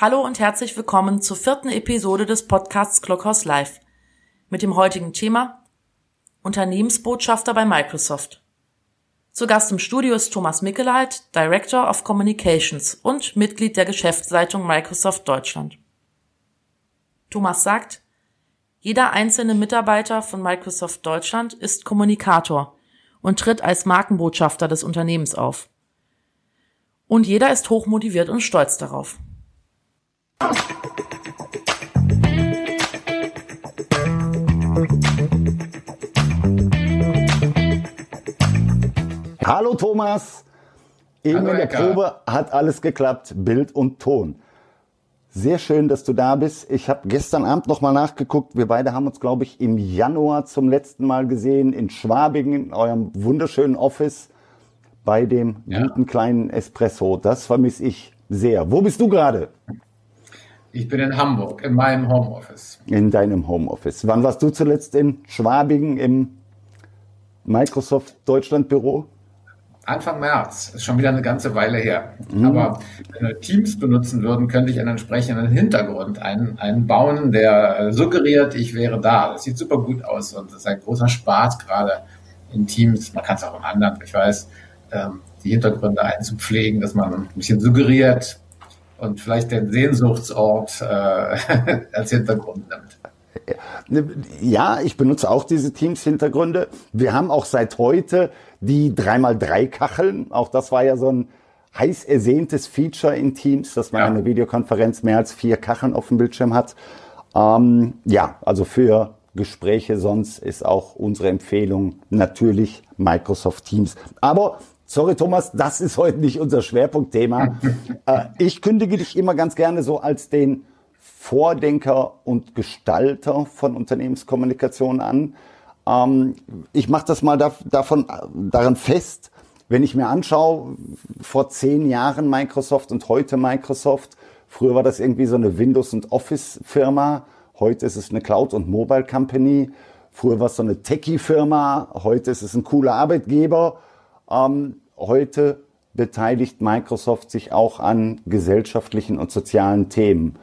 Hallo und herzlich willkommen zur vierten Episode des Podcasts Clockhouse Live mit dem heutigen Thema Unternehmensbotschafter bei Microsoft. Zu Gast im Studio ist Thomas Mickeleit, Director of Communications und Mitglied der Geschäftsleitung Microsoft Deutschland. Thomas sagt, jeder einzelne Mitarbeiter von Microsoft Deutschland ist Kommunikator und tritt als Markenbotschafter des Unternehmens auf. Und jeder ist hochmotiviert und stolz darauf. Hallo Thomas. Eben Hallo, in der. Probe hat alles geklappt, Bild und Ton. Sehr schön, dass du da bist. Ich habe gestern Abend nochmal nachgeguckt. Wir beide haben uns, glaube ich, im Januar zum letzten Mal gesehen in Schwabingen, in eurem wunderschönen Office bei dem Ja. guten kleinen Espresso. Das vermisse ich sehr. Wo bist du gerade? Ich bin in Hamburg, in meinem Homeoffice. In deinem Homeoffice. Wann warst du zuletzt in Schwabingen im Microsoft Deutschland Büro? Anfang März, ist schon wieder eine ganze Weile her. Aber wenn wir Teams benutzen würden, könnte ich einen entsprechenden Hintergrund ein, einbauen, der äh, suggeriert, ich wäre da. Das sieht super gut aus und das ist ein großer Spaß gerade in Teams. Man kann es auch in anderen, ich weiß, ähm, die Hintergründe einzupflegen, dass man ein bisschen suggeriert und vielleicht den Sehnsuchtsort äh, als Hintergrund nimmt. Ja, ich benutze auch diese Teams-Hintergründe. Wir haben auch seit heute die 3x3-Kacheln. Auch das war ja so ein heiß ersehntes Feature in Teams, dass man Ja. eine Videokonferenz mehr als vier Kacheln auf dem Bildschirm hat. Ähm, ja, also für Gespräche sonst ist auch unsere Empfehlung natürlich Microsoft Teams. Aber sorry Thomas, das ist heute nicht unser Schwerpunktthema. äh, ich kündige dich immer ganz gerne so als den Vordenker und Gestalter von Unternehmenskommunikation an. Ähm, ich mache das mal da, davon, daran fest, wenn ich mir anschaue, vor zehn Jahren Microsoft und heute Microsoft. Früher war das irgendwie so eine Windows- und Office-Firma. Heute ist es eine Cloud- und Mobile-Company. Früher war es so eine Techie-Firma. Heute ist es ein cooler Arbeitgeber. Ähm, heute beteiligt Microsoft sich auch an gesellschaftlichen und sozialen Themen.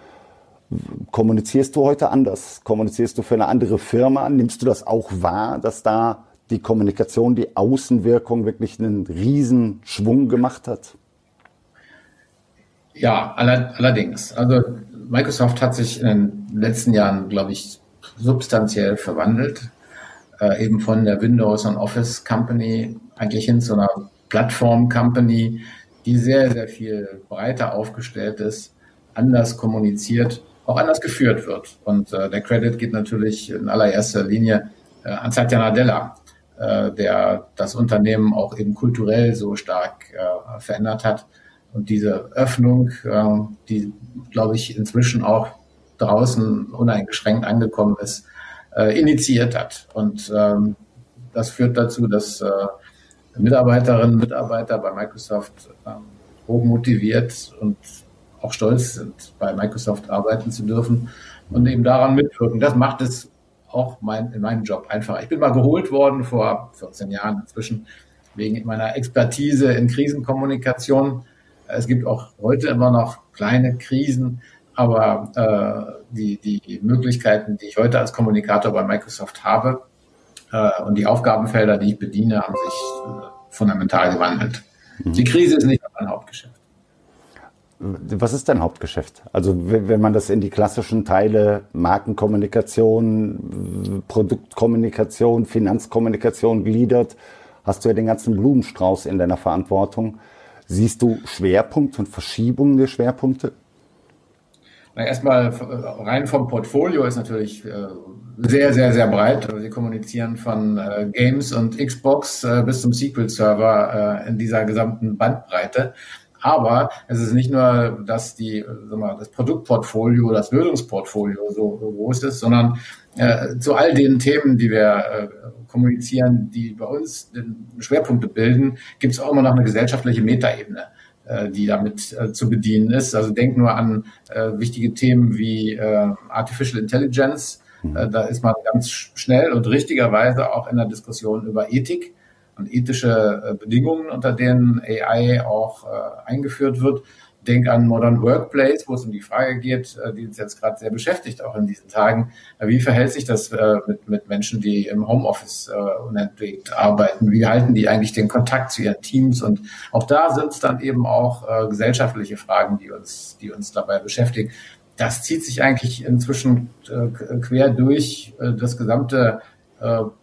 Kommunizierst du heute anders? Kommunizierst du für eine andere Firma? Nimmst du das auch wahr, dass da die Kommunikation, die Außenwirkung wirklich einen riesen Schwung gemacht hat? Ja, aller, allerdings. Also Microsoft hat sich in den letzten Jahren, glaube ich, substanziell verwandelt. Äh, eben von der Windows und Office Company eigentlich hin zu einer Plattform Company, die sehr, sehr viel breiter aufgestellt ist, anders kommuniziert, auch anders geführt wird. Und äh, der Credit geht natürlich in allererster Linie äh, an Satya Nadella, äh, der das Unternehmen auch eben kulturell so stark äh, verändert hat. Und diese Öffnung, äh, die, glaube ich, inzwischen auch draußen uneingeschränkt angekommen ist, äh, initiiert hat. Und ähm, das führt dazu, dass äh, Mitarbeiterinnen und Mitarbeiter bei Microsoft ähm, hoch motiviert und auch stolz sind, bei Microsoft arbeiten zu dürfen und eben daran mitwirken. Das macht es auch mein, in meinem Job einfacher. Ich bin mal geholt worden vor 14 Jahren inzwischen wegen meiner Expertise in Krisenkommunikation. Es gibt auch heute immer noch kleine Krisen, aber äh, die, die Möglichkeiten, die ich heute als Kommunikator bei Microsoft habe äh, und die Aufgabenfelder, die ich bediene, haben sich äh, fundamental gewandelt. Die Krise ist nicht mein Hauptgeschäft. Was ist dein Hauptgeschäft? Also wenn man das in die klassischen Teile Markenkommunikation, Produktkommunikation, Finanzkommunikation gliedert, hast du ja den ganzen Blumenstrauß in deiner Verantwortung. Siehst du Schwerpunkt und Verschiebungen der Schwerpunkte? Na, erstmal äh, rein vom Portfolio ist natürlich äh, sehr, sehr, sehr breit. Also Sie kommunizieren von äh, Games und Xbox äh, bis zum SQL-Server äh, in dieser gesamten Bandbreite. Aber es ist nicht nur, dass die, äh, sag mal, das Produktportfolio, das Lösungsportfolio so, so groß ist, sondern äh, zu all den Themen, die wir äh, kommunizieren, die bei uns Schwerpunkte bilden, gibt es auch immer noch eine gesellschaftliche Metaebene die damit äh, zu bedienen ist. Also denk nur an äh, wichtige Themen wie äh, Artificial Intelligence. Äh, da ist man ganz sch- schnell und richtigerweise auch in der Diskussion über Ethik und ethische äh, Bedingungen, unter denen AI auch äh, eingeführt wird. Denke an Modern Workplace, wo es um die Frage geht, äh, die uns jetzt gerade sehr beschäftigt, auch in diesen Tagen. Äh, wie verhält sich das äh, mit, mit Menschen, die im Homeoffice unentwegt arbeiten? Wie halten die eigentlich den Kontakt zu ihren Teams? Und auch da sind es dann eben auch gesellschaftliche Fragen, die uns, die uns dabei beschäftigen. Das zieht sich eigentlich inzwischen quer durch das gesamte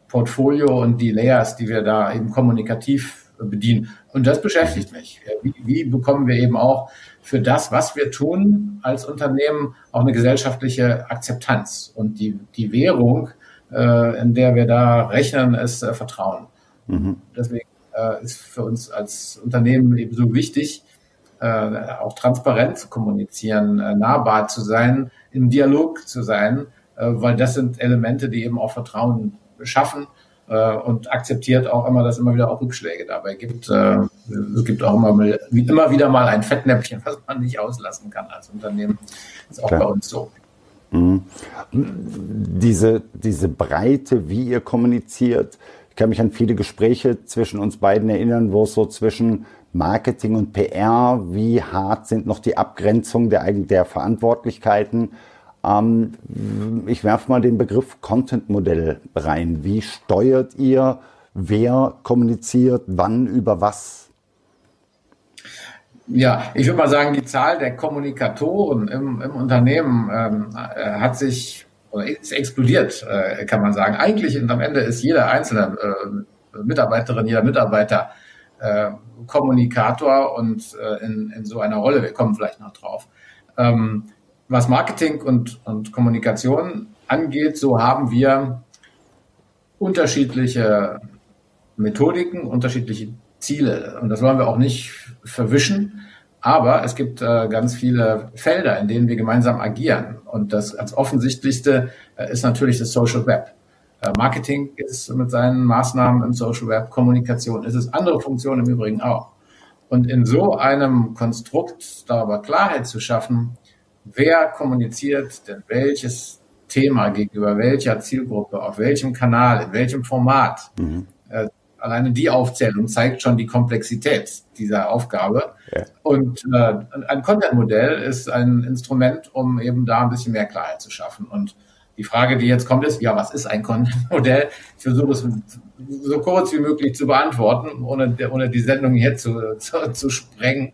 Portfolio und die Layers, die wir da eben kommunikativ bedienen. Und das beschäftigt mich. Wie, wie bekommen wir eben auch für das, was wir tun als Unternehmen, auch eine gesellschaftliche Akzeptanz. Und die, die Währung, äh, in der wir da rechnen, ist äh, Vertrauen. Mhm. Deswegen äh, ist für uns als Unternehmen eben so wichtig, äh, auch transparent zu kommunizieren, äh, nahbar zu sein, im Dialog zu sein, äh, weil das sind Elemente, die eben auch Vertrauen schaffen äh, und akzeptiert auch immer, dass es immer wieder auch Rückschläge dabei gibt. Äh, es gibt auch immer, mal, immer wieder mal ein Fettnäpfchen, was man nicht auslassen kann als Unternehmen. Das ist auch Klar. bei uns so. Mhm. Diese, diese Breite, wie ihr kommuniziert, ich kann mich an viele Gespräche zwischen uns beiden erinnern, wo es so zwischen Marketing und PR, wie hart sind noch die Abgrenzungen der, der Verantwortlichkeiten ähm, ich werfe mal den Begriff Content-Modell rein. Wie steuert ihr, wer kommuniziert, wann, über was? Ja, ich würde mal sagen, die Zahl der Kommunikatoren im, im Unternehmen ähm, äh, hat sich oder ist explodiert, äh, kann man sagen. Eigentlich und am Ende ist jeder einzelne äh, Mitarbeiterin, jeder Mitarbeiter äh, Kommunikator und äh, in, in so einer Rolle. Wir kommen vielleicht noch drauf. Ähm, was Marketing und, und Kommunikation angeht, so haben wir unterschiedliche Methodiken, unterschiedliche Ziele. Und das wollen wir auch nicht verwischen. Aber es gibt äh, ganz viele Felder, in denen wir gemeinsam agieren. Und das als offensichtlichste äh, ist natürlich das Social Web. Äh, Marketing ist mit seinen Maßnahmen im Social Web, Kommunikation ist es, andere Funktionen im Übrigen auch. Und in so einem Konstrukt darüber Klarheit zu schaffen, wer kommuniziert denn welches Thema gegenüber welcher Zielgruppe, auf welchem Kanal, in welchem Format. Mhm. Äh, alleine die Aufzählung zeigt schon die Komplexität dieser Aufgabe. Ja. Und äh, ein Content-Modell ist ein Instrument, um eben da ein bisschen mehr Klarheit zu schaffen. Und die Frage, die jetzt kommt, ist, ja, was ist ein Content-Modell? Ich versuche es so kurz wie möglich zu beantworten, ohne, ohne die Sendung hier zu, zu, zu sprengen.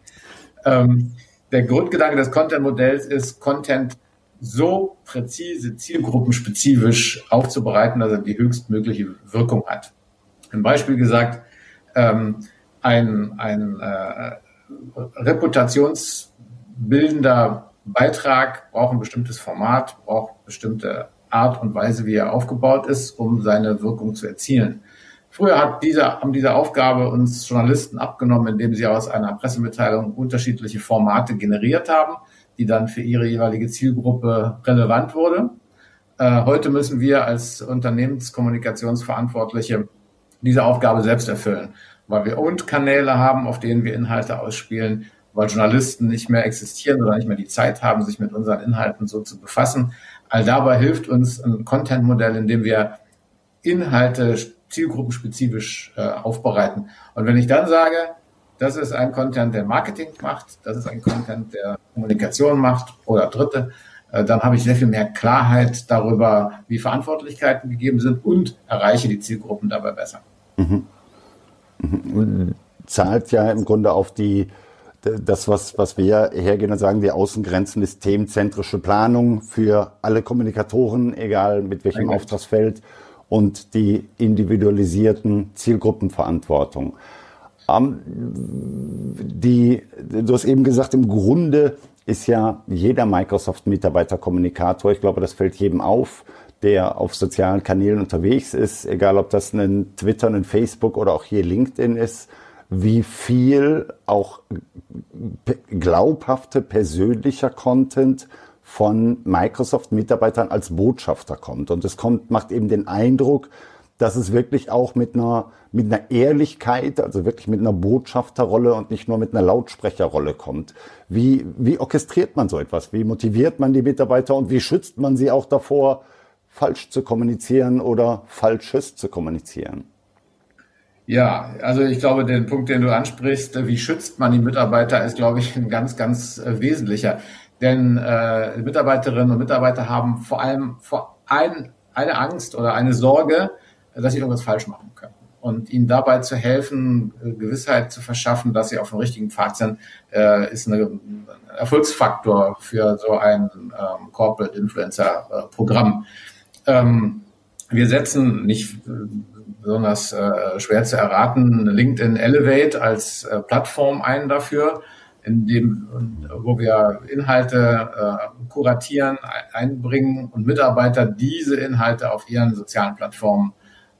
Ähm, der Grundgedanke des Content-Modells ist, Content so präzise, zielgruppenspezifisch aufzubereiten, dass er die höchstmögliche Wirkung hat. Ein Beispiel gesagt, ähm, ein, ein äh, reputationsbildender Beitrag braucht ein bestimmtes Format, braucht bestimmte Art und Weise, wie er aufgebaut ist, um seine Wirkung zu erzielen. Früher hat diese, haben diese Aufgabe uns Journalisten abgenommen, indem sie aus einer Pressemitteilung unterschiedliche Formate generiert haben, die dann für ihre jeweilige Zielgruppe relevant wurde. Äh, heute müssen wir als Unternehmenskommunikationsverantwortliche diese Aufgabe selbst erfüllen, weil wir und Kanäle haben, auf denen wir Inhalte ausspielen, weil Journalisten nicht mehr existieren oder nicht mehr die Zeit haben, sich mit unseren Inhalten so zu befassen. All dabei hilft uns ein Content-Modell, in dem wir Inhalte zielgruppenspezifisch äh, aufbereiten. Und wenn ich dann sage, das ist ein Content, der Marketing macht, das ist ein Content, der Kommunikation macht oder Dritte, äh, dann habe ich sehr viel mehr Klarheit darüber, wie Verantwortlichkeiten gegeben sind und erreiche die Zielgruppen dabei besser. Mhm. Mhm. Zahlt ja im Grunde auf die das, was, was wir hergehen und sagen, die Außengrenzen ist themenzentrische Planung für alle Kommunikatoren, egal mit welchem Auftragsfeld und die individualisierten Zielgruppenverantwortung. Ähm, die, du hast eben gesagt, im Grunde ist ja jeder Microsoft-Mitarbeiter Kommunikator. Ich glaube, das fällt jedem auf, der auf sozialen Kanälen unterwegs ist, egal ob das ein Twitter, ein Facebook oder auch hier LinkedIn ist, wie viel auch glaubhafte persönlicher Content von Microsoft-Mitarbeitern als Botschafter kommt. Und es kommt, macht eben den Eindruck, dass es wirklich auch mit einer, mit einer Ehrlichkeit, also wirklich mit einer Botschafterrolle und nicht nur mit einer Lautsprecherrolle kommt. Wie, wie orchestriert man so etwas? Wie motiviert man die Mitarbeiter und wie schützt man sie auch davor, falsch zu kommunizieren oder Falsches zu kommunizieren? Ja, also ich glaube, den Punkt, den du ansprichst, wie schützt man die Mitarbeiter, ist, glaube ich, ein ganz, ganz äh, wesentlicher. Denn äh, Mitarbeiterinnen und Mitarbeiter haben vor allem vor ein, eine Angst oder eine Sorge, dass sie irgendwas falsch machen können. Und ihnen dabei zu helfen, äh, Gewissheit zu verschaffen, dass sie auf dem richtigen Pfad sind, äh, ist ein Erfolgsfaktor für so ein ähm, Corporate Influencer Programm. Ähm, wir setzen nicht besonders äh, schwer zu erraten, LinkedIn Elevate als äh, Plattform ein dafür, in dem, wo wir Inhalte äh, kuratieren, einbringen und Mitarbeiter diese Inhalte auf ihren sozialen Plattformen,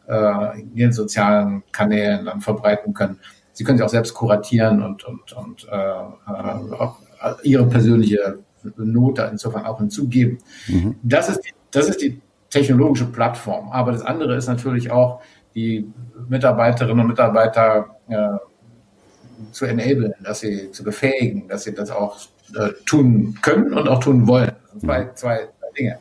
äh, ihren sozialen Kanälen dann verbreiten können. Sie können sie auch selbst kuratieren und, und, und äh, äh auch ihre persönliche Note insofern auch hinzugeben. Mhm. Das ist die, das ist die technologische Plattform. Aber das andere ist natürlich auch die Mitarbeiterinnen und Mitarbeiter äh, zu enablen, dass sie zu befähigen, dass sie das auch äh, tun können und auch tun wollen. Zwei, mhm. zwei, zwei Dinge.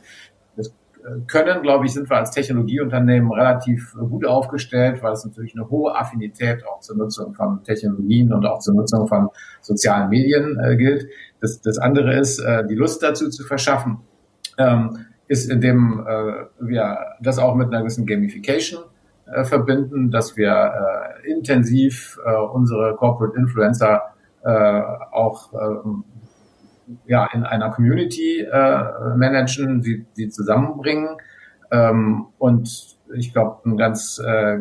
Das äh, Können, glaube ich, sind wir als Technologieunternehmen relativ gut aufgestellt, weil es natürlich eine hohe Affinität auch zur Nutzung von Technologien und auch zur Nutzung von sozialen Medien äh, gilt. Das, das andere ist, äh, die Lust dazu zu verschaffen, ähm, ist, indem äh, wir das auch mit einer gewissen Gamification äh, verbinden, dass wir äh, intensiv äh, unsere Corporate Influencer äh, auch äh, ja, in einer Community äh, managen, sie, sie zusammenbringen. Ähm, und ich glaube, ein ganz, äh,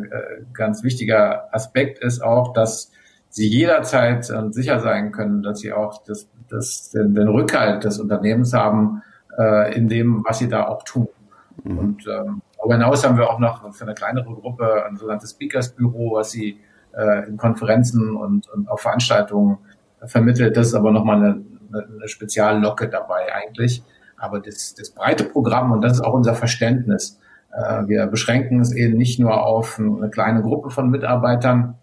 ganz wichtiger Aspekt ist auch, dass sie jederzeit äh, sicher sein können, dass sie auch das, das, den, den Rückhalt des Unternehmens haben äh, in dem, was sie da auch tun. Mhm. Und ähm, Darüber hinaus haben wir auch noch für eine kleinere Gruppe ein sogenanntes Speakers-Büro, was sie äh, in Konferenzen und, und auf Veranstaltungen vermittelt. Das ist aber nochmal eine, eine Speziallocke dabei eigentlich. Aber das, das breite Programm, und das ist auch unser Verständnis, äh, wir beschränken es eben nicht nur auf eine kleine Gruppe von Mitarbeitern,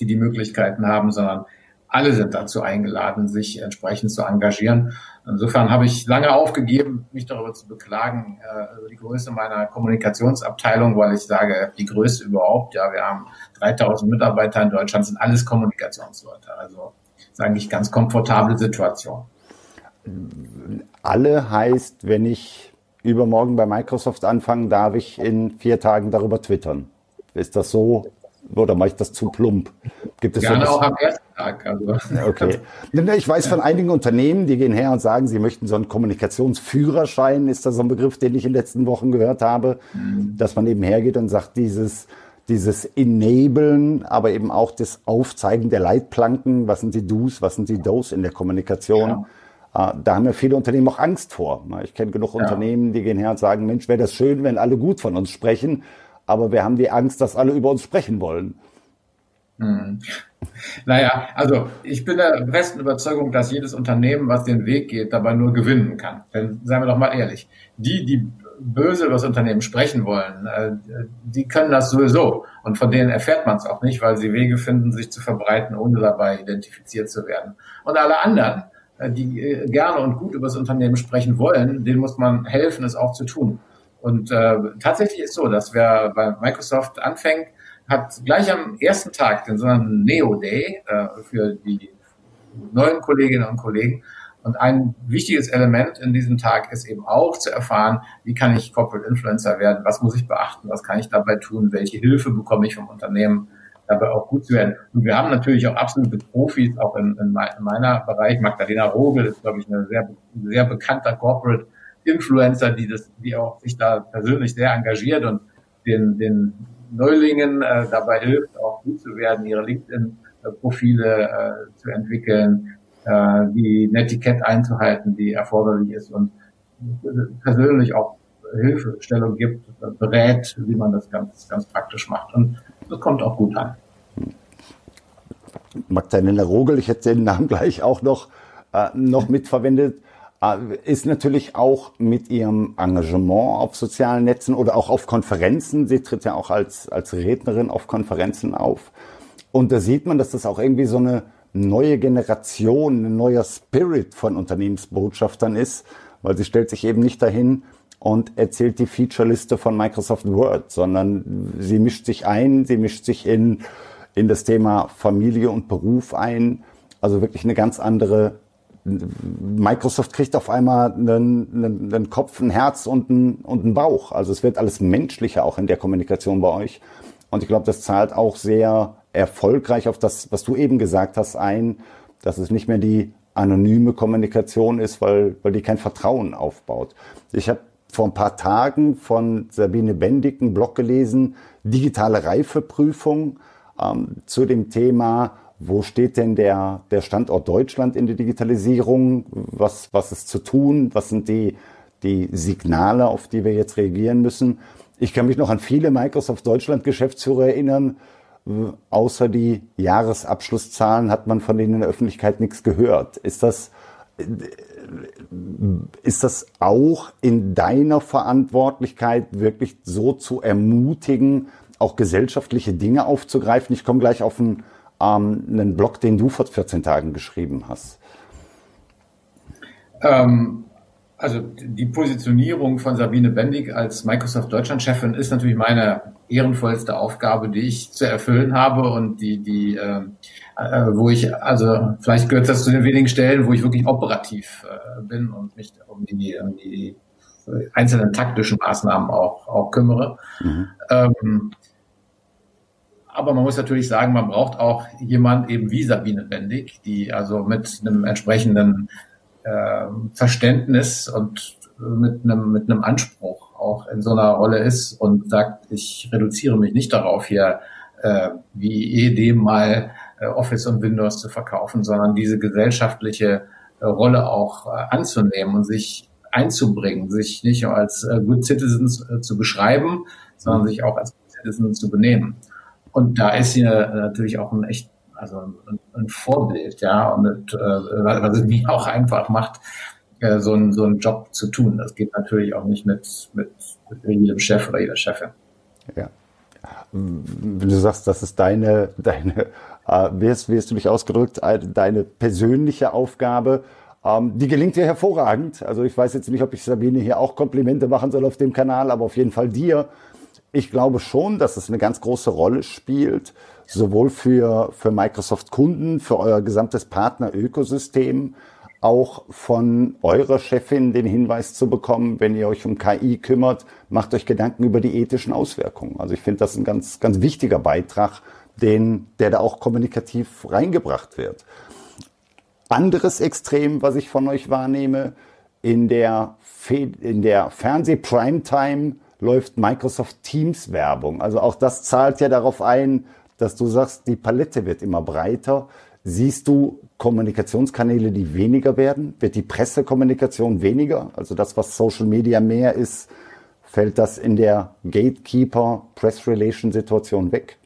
die die Möglichkeiten haben, sondern alle sind dazu eingeladen, sich entsprechend zu engagieren. Insofern habe ich lange aufgegeben, mich darüber zu beklagen, äh, über die Größe meiner Kommunikationsabteilung, weil ich sage, die größte überhaupt. Ja, wir haben 3000 Mitarbeiter in Deutschland, sind alles Kommunikationsleute. Also ist eigentlich ganz komfortable Situation. Alle heißt, wenn ich übermorgen bei Microsoft anfange, darf ich in vier Tagen darüber twittern. Ist das so oder mache ich das zu plump? Gibt es Gerne auch am ersten Tag. Also. Okay. Ich weiß von einigen Unternehmen, die gehen her und sagen, sie möchten so einen Kommunikationsführerschein, ist das so ein Begriff, den ich in den letzten Wochen gehört habe, mhm. dass man eben hergeht und sagt, dieses, dieses Enablen, aber eben auch das Aufzeigen der Leitplanken, was sind die Do's, was sind die Do's in der Kommunikation. Ja. Ah, da haben ja viele Unternehmen auch Angst vor. Ich kenne genug ja. Unternehmen, die gehen her und sagen, Mensch, wäre das schön, wenn alle gut von uns sprechen aber wir haben die Angst, dass alle über uns sprechen wollen. Hm. Naja, also ich bin der festen Überzeugung, dass jedes Unternehmen, was den Weg geht, dabei nur gewinnen kann. Denn seien wir doch mal ehrlich, die, die böse über das Unternehmen sprechen wollen, äh, die können das sowieso. Und von denen erfährt man es auch nicht, weil sie Wege finden, sich zu verbreiten, ohne dabei identifiziert zu werden. Und alle anderen, äh, die äh, gerne und gut über das Unternehmen sprechen wollen, denen muss man helfen, es auch zu tun. Und äh, tatsächlich ist so, dass wer bei Microsoft anfängt, hat gleich am ersten Tag den sogenannten Neo Day äh, für die neuen Kolleginnen und Kollegen. Und ein wichtiges Element in diesem Tag ist eben auch zu erfahren, wie kann ich Corporate Influencer werden, was muss ich beachten, was kann ich dabei tun, welche Hilfe bekomme ich vom Unternehmen, dabei auch gut zu werden. Und wir haben natürlich auch absolute Profis, auch in, in, meiner Bereich. Magdalena Rogel ist, glaube ich, ein sehr, sehr bekannter Corporate Influencer, die das, die auch sich da persönlich sehr engagiert und den, den Neulingen äh, dabei hilft, auch gut zu werden, ihre LinkedIn-Profile äh, zu entwickeln, äh, die Netiquette einzuhalten, die erforderlich ist und persönlich auch Hilfestellung gibt, berät, wie man das ganz, ganz praktisch macht. Und das kommt auch gut an. Magdalena Rogel, ich hätte den Namen gleich auch noch, äh, noch mitverwendet. Äh, ist natürlich auch mit ihrem Engagement auf sozialen Netzen oder auch auf Konferenzen. Sie tritt ja auch als, als Rednerin auf Konferenzen auf. Und da sieht man, dass das auch irgendwie so eine neue Generation, ein neuer Spirit von Unternehmensbotschaftern ist, weil sie stellt sich eben nicht dahin und erzählt die Featureliste von Microsoft Word, sondern sie mischt sich ein, sie mischt sich in in das Thema Familie und Beruf ein. Also wirklich eine ganz andere Microsoft kriegt auf einmal einen, einen, einen Kopf, ein Herz und einen, und einen Bauch. Also es wird alles menschlicher auch in der Kommunikation bei euch. Und ich glaube, das zahlt auch sehr erfolgreich auf das, was du eben gesagt hast, ein, dass es nicht mehr die anonyme Kommunikation ist, weil, weil die kein Vertrauen aufbaut. Ich habe vor ein paar Tagen von Sabine Bendig einen Blog gelesen, digitale Reifeprüfung ähm, zu dem Thema, wo steht denn der, der Standort Deutschland in der Digitalisierung? Was, was ist zu tun? Was sind die, die Signale, auf die wir jetzt reagieren müssen? Ich kann mich noch an viele Microsoft Deutschland Geschäftsführer erinnern. Außer die Jahresabschlusszahlen hat man von denen in der Öffentlichkeit nichts gehört. Ist das, ist das auch in deiner Verantwortlichkeit wirklich so zu ermutigen, auch gesellschaftliche Dinge aufzugreifen? Ich komme gleich auf einen ähm, einen Blog, den du vor 14 Tagen geschrieben hast? Ähm, also die Positionierung von Sabine Bendig als Microsoft Deutschland-Chefin ist natürlich meine ehrenvollste Aufgabe, die ich zu erfüllen habe und die, die, äh, äh, wo ich, also vielleicht gehört das zu den wenigen Stellen, wo ich wirklich operativ äh, bin und mich um die, um die einzelnen taktischen Maßnahmen auch, auch kümmere. Mhm. Ähm, aber man muss natürlich sagen, man braucht auch jemand eben wie Sabine Bendig, die also mit einem entsprechenden äh, Verständnis und mit einem, mit einem Anspruch auch in so einer Rolle ist und sagt, ich reduziere mich nicht darauf, hier äh, wie ehedem mal äh, Office und Windows zu verkaufen, sondern diese gesellschaftliche äh, Rolle auch äh, anzunehmen und sich einzubringen, sich nicht nur als äh, Good Citizens äh, zu beschreiben, sondern sich auch als Good Citizens zu benehmen. Und da ist sie natürlich auch ein echt, also ein, ein Vorbild, ja, und äh, was es mir auch einfach macht, äh, so, einen, so einen Job zu tun. Das geht natürlich auch nicht mit, mit, mit jedem Chef oder jeder Chefin. Ja. Wenn du sagst, das ist deine, deine äh, wie, hast, wie hast du dich ausgedrückt, deine persönliche Aufgabe, ähm, die gelingt dir hervorragend. Also ich weiß jetzt nicht, ob ich Sabine hier auch Komplimente machen soll auf dem Kanal, aber auf jeden Fall dir ich glaube schon, dass es eine ganz große Rolle spielt, sowohl für, für Microsoft-Kunden, für euer gesamtes Partner-Ökosystem, auch von eurer Chefin den Hinweis zu bekommen, wenn ihr euch um KI kümmert, macht euch Gedanken über die ethischen Auswirkungen. Also ich finde das ein ganz, ganz wichtiger Beitrag, den, der da auch kommunikativ reingebracht wird. Anderes Extrem, was ich von euch wahrnehme, in der, in der Fernseh-Primetime läuft Microsoft Teams Werbung. Also auch das zahlt ja darauf ein, dass du sagst, die Palette wird immer breiter. Siehst du Kommunikationskanäle, die weniger werden? Wird die Pressekommunikation weniger? Also das, was Social Media mehr ist, fällt das in der Gatekeeper-Press-Relation-Situation weg?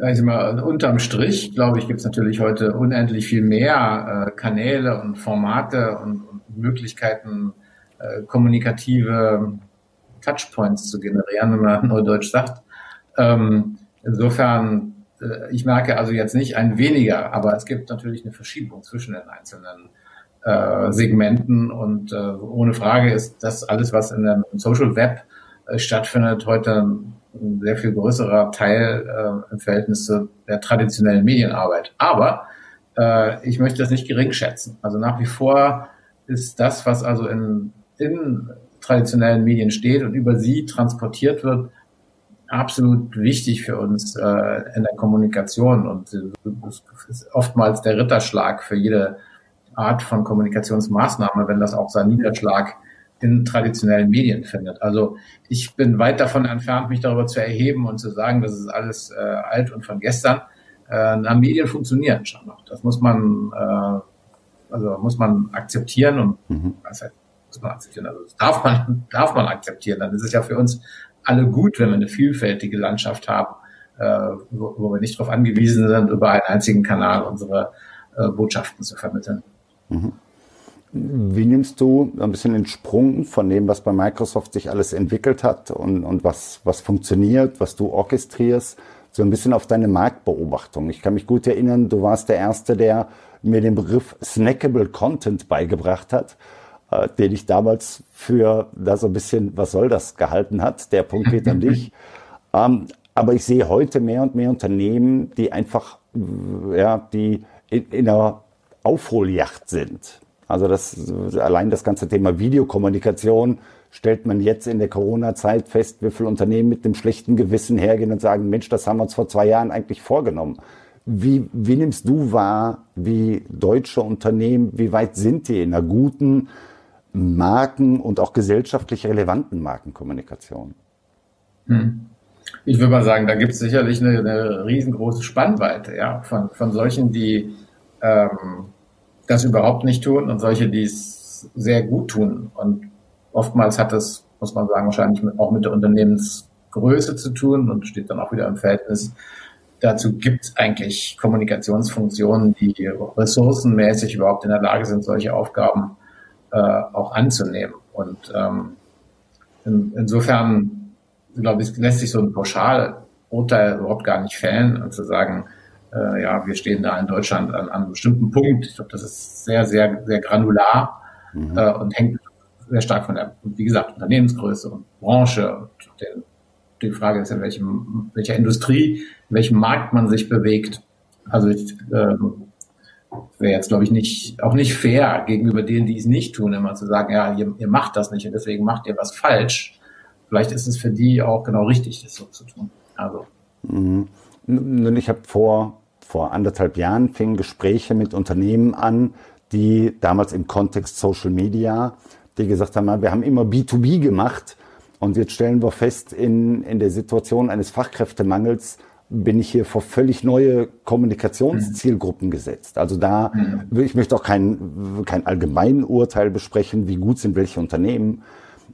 Also mal, unterm Strich, glaube ich, gibt es natürlich heute unendlich viel mehr äh, Kanäle und Formate und, und Möglichkeiten, äh, kommunikative Touchpoints zu generieren, wenn man Neudeutsch sagt. Ähm, insofern, äh, ich merke also jetzt nicht ein weniger, aber es gibt natürlich eine Verschiebung zwischen den einzelnen äh, Segmenten und äh, ohne Frage ist das alles, was in dem Social Web äh, stattfindet, heute ein sehr viel größerer Teil äh, im Verhältnis zu der traditionellen Medienarbeit. Aber äh, ich möchte das nicht gering schätzen. Also nach wie vor ist das, was also in, in traditionellen Medien steht und über sie transportiert wird, absolut wichtig für uns äh, in der Kommunikation und ist oftmals der Ritterschlag für jede Art von Kommunikationsmaßnahme, wenn das auch seinen Niederschlag in traditionellen Medien findet. Also ich bin weit davon entfernt, mich darüber zu erheben und zu sagen, das ist alles äh, alt und von gestern. Äh, na, Medien funktionieren schon noch. Das muss man, äh, also muss man akzeptieren und mhm. was heißt, muss man akzeptieren. Also das darf man, darf man akzeptieren. Dann ist es ja für uns alle gut, wenn wir eine vielfältige Landschaft haben, äh, wo, wo wir nicht darauf angewiesen sind, über einen einzigen Kanal unsere äh, Botschaften zu vermitteln. Mhm. Wie nimmst du ein bisschen den Sprung von dem, was bei Microsoft sich alles entwickelt hat und, und was, was funktioniert, was du orchestrierst, so ein bisschen auf deine Marktbeobachtung? Ich kann mich gut erinnern, du warst der Erste, der mir den Begriff Snackable Content beigebracht hat äh, den ich damals für da so ein bisschen, was soll das, gehalten hat. Der Punkt geht an dich. Ähm, aber ich sehe heute mehr und mehr Unternehmen, die einfach, ja, die in, in einer Aufholjacht sind. Also das, allein das ganze Thema Videokommunikation stellt man jetzt in der Corona-Zeit fest, wie viele Unternehmen mit einem schlechten Gewissen hergehen und sagen, Mensch, das haben wir uns vor zwei Jahren eigentlich vorgenommen. Wie, wie nimmst du wahr, wie deutsche Unternehmen, wie weit sind die in einer guten Marken- und auch gesellschaftlich relevanten Markenkommunikation? Hm. Ich würde mal sagen, da gibt es sicherlich eine, eine, riesengroße Spannweite ja, von, von solchen, die ähm, das überhaupt nicht tun und solche, die es sehr gut tun. Und oftmals hat das, muss man sagen, wahrscheinlich auch mit der Unternehmensgröße zu tun und steht dann auch wieder im Verhältnis. Dazu gibt es eigentlich Kommunikationsfunktionen, die ressourcenmäßig überhaupt in der Lage sind, solche Aufgaben äh, auch anzunehmen. Und ähm, in, insofern, glaube ich, lässt sich so ein Pauschalurteil überhaupt gar nicht fällen und zu sagen, äh, ja, wir stehen da in Deutschland an, an einem bestimmten Punkt. Ich glaube, das ist sehr, sehr, sehr granular mhm. äh, und hängt sehr stark von der, wie gesagt, Unternehmensgröße und Branche und der, die Frage ist, in welchem, welcher Industrie, in welchem Markt man sich bewegt. Also ich, äh, wäre jetzt, glaube ich, nicht, auch nicht fair gegenüber denen, die es nicht tun, immer zu sagen, ja, ihr, ihr macht das nicht und deswegen macht ihr was falsch. Vielleicht ist es für die auch genau richtig, das so zu tun. Also. Mhm. Ich habe vor, vor anderthalb Jahren fingen Gespräche mit Unternehmen an, die damals im Kontext Social Media, die gesagt haben, wir haben immer B2B gemacht und jetzt stellen wir fest, in, in der Situation eines Fachkräftemangels bin ich hier vor völlig neue Kommunikationszielgruppen gesetzt. Also da, mhm. ich möchte auch kein, kein allgemeinen Urteil besprechen, wie gut sind welche Unternehmen,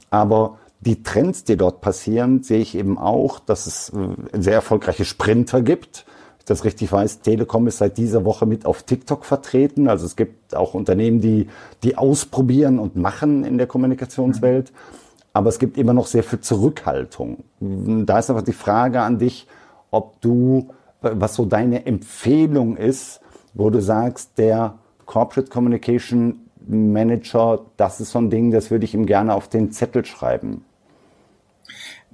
aber die Trends, die dort passieren, sehe ich eben auch, dass es äh, sehr erfolgreiche Sprinter gibt. Ich das richtig weiß, Telekom ist seit dieser Woche mit auf TikTok vertreten. Also es gibt auch Unternehmen, die, die ausprobieren und machen in der Kommunikationswelt. Aber es gibt immer noch sehr viel Zurückhaltung. Da ist einfach die Frage an dich, ob du, was so deine Empfehlung ist, wo du sagst, der Corporate Communication Manager, das ist so ein Ding, das würde ich ihm gerne auf den Zettel schreiben.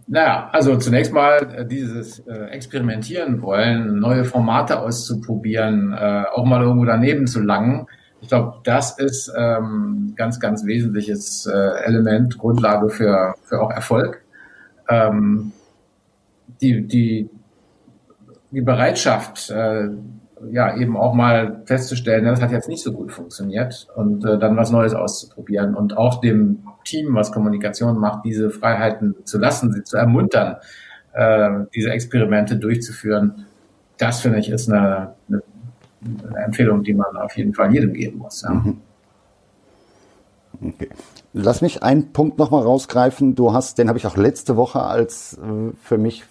Naja, also zunächst mal äh, dieses äh, Experimentieren wollen, neue Formate auszuprobieren, äh, auch mal irgendwo daneben zu langen. Ich glaube, das ist ähm, ganz, ganz wesentliches äh, Element, Grundlage für, für auch Erfolg. Ähm, die, die, die Bereitschaft, äh, ja, eben auch mal festzustellen, das hat jetzt nicht so gut funktioniert und äh, dann was Neues auszuprobieren und auch dem Team, was Kommunikation macht, diese Freiheiten zu lassen, sie zu ermuntern, äh, diese Experimente durchzuführen. Das finde ich ist eine, eine, eine, Empfehlung, die man auf jeden Fall jedem geben muss. Ja. Mhm. Okay. Lass mich einen Punkt nochmal rausgreifen. Du hast, den habe ich auch letzte Woche als äh, für mich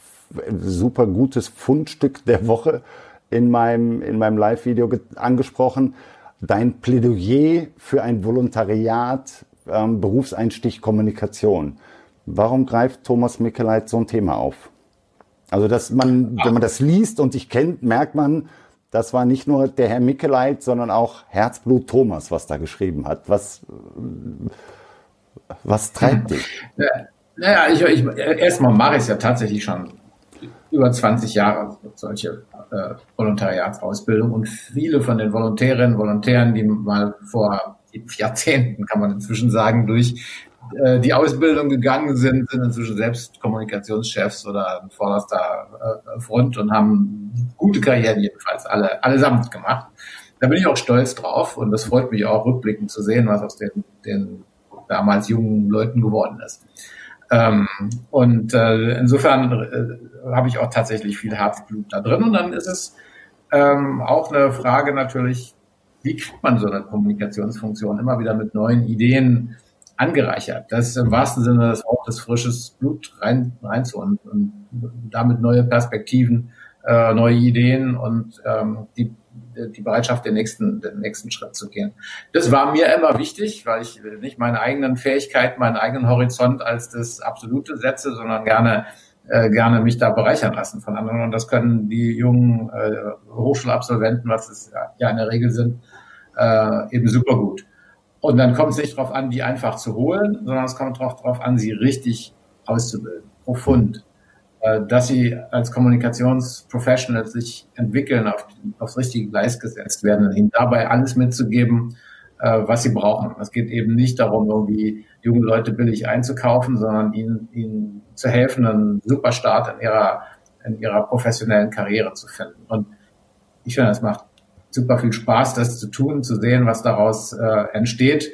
super gutes Fundstück der Woche in meinem, in meinem Live-Video angesprochen. Dein Plädoyer für ein Volontariat, ähm, Berufseinstieg Kommunikation. Warum greift Thomas Mickeleit so ein Thema auf? Also, dass man, wenn man das liest und dich kennt, merkt man, das war nicht nur der Herr Mickeleit, sondern auch Herzblut Thomas, was da geschrieben hat. Was, was treibt dich? Naja, ich, ich, erstmal mache ich es ja tatsächlich schon über 20 Jahre solche äh, Volontariatsausbildung und viele von den Volontärinnen, Volontären, die mal vor Jahrzehnten, kann man inzwischen sagen, durch äh, die Ausbildung gegangen sind, sind inzwischen selbst Kommunikationschefs oder vorderster äh, Front und haben gute Karrieren jedenfalls alle allesamt gemacht. Da bin ich auch stolz drauf und das freut mich auch rückblickend zu sehen, was aus den, den damals jungen Leuten geworden ist. Ähm, und äh, insofern äh, habe ich auch tatsächlich viel Herzblut da drin. Und dann ist es ähm, auch eine Frage natürlich, wie kriegt man so eine Kommunikationsfunktion immer wieder mit neuen Ideen angereichert? Das ist im wahrsten Sinne des Wortes frisches Blut rein, reinzuholen und, damit neue Perspektiven, äh, neue Ideen und ähm, die die Bereitschaft, den nächsten, den nächsten Schritt zu gehen. Das war mir immer wichtig, weil ich nicht meine eigenen Fähigkeiten, meinen eigenen Horizont als das Absolute setze, sondern gerne äh, gerne mich da bereichern lassen von anderen. Und das können die jungen äh, Hochschulabsolventen, was es ja in der Regel sind, äh, eben super gut. Und dann kommt es nicht darauf an, die einfach zu holen, sondern es kommt darauf an, sie richtig auszubilden, profund dass sie als Kommunikationsprofessionals sich entwickeln, auf, aufs richtige Gleis gesetzt werden, ihnen dabei alles mitzugeben, äh, was sie brauchen. Es geht eben nicht darum, irgendwie junge Leute billig einzukaufen, sondern ihnen, ihnen zu helfen, einen super Start in ihrer, in ihrer professionellen Karriere zu finden. Und ich finde, es macht super viel Spaß, das zu tun, zu sehen, was daraus äh, entsteht.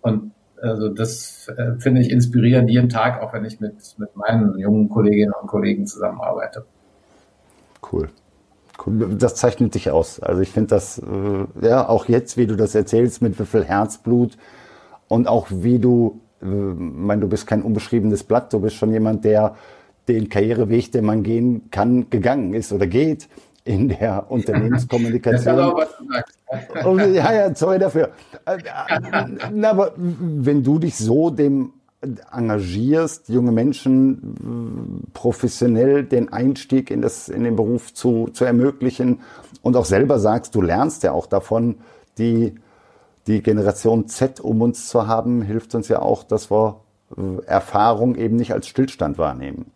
Und also das äh, finde ich inspirierend jeden Tag, auch wenn ich mit, mit meinen jungen Kolleginnen und Kollegen zusammenarbeite. Cool. cool. Das zeichnet dich aus. Also ich finde das, äh, ja, auch jetzt, wie du das erzählst, mit wie viel Herzblut und auch wie du, äh, mein, du bist kein unbeschriebenes Blatt, du bist schon jemand, der den Karriereweg, den man gehen kann, gegangen ist oder geht in der Unternehmenskommunikation. Oh, ja, ja, sorry dafür. Äh, aber wenn du dich so dem engagierst, junge Menschen professionell den Einstieg in, das, in den Beruf zu, zu ermöglichen und auch selber sagst, du lernst ja auch davon, die, die Generation Z um uns zu haben, hilft uns ja auch, dass wir Erfahrung eben nicht als Stillstand wahrnehmen.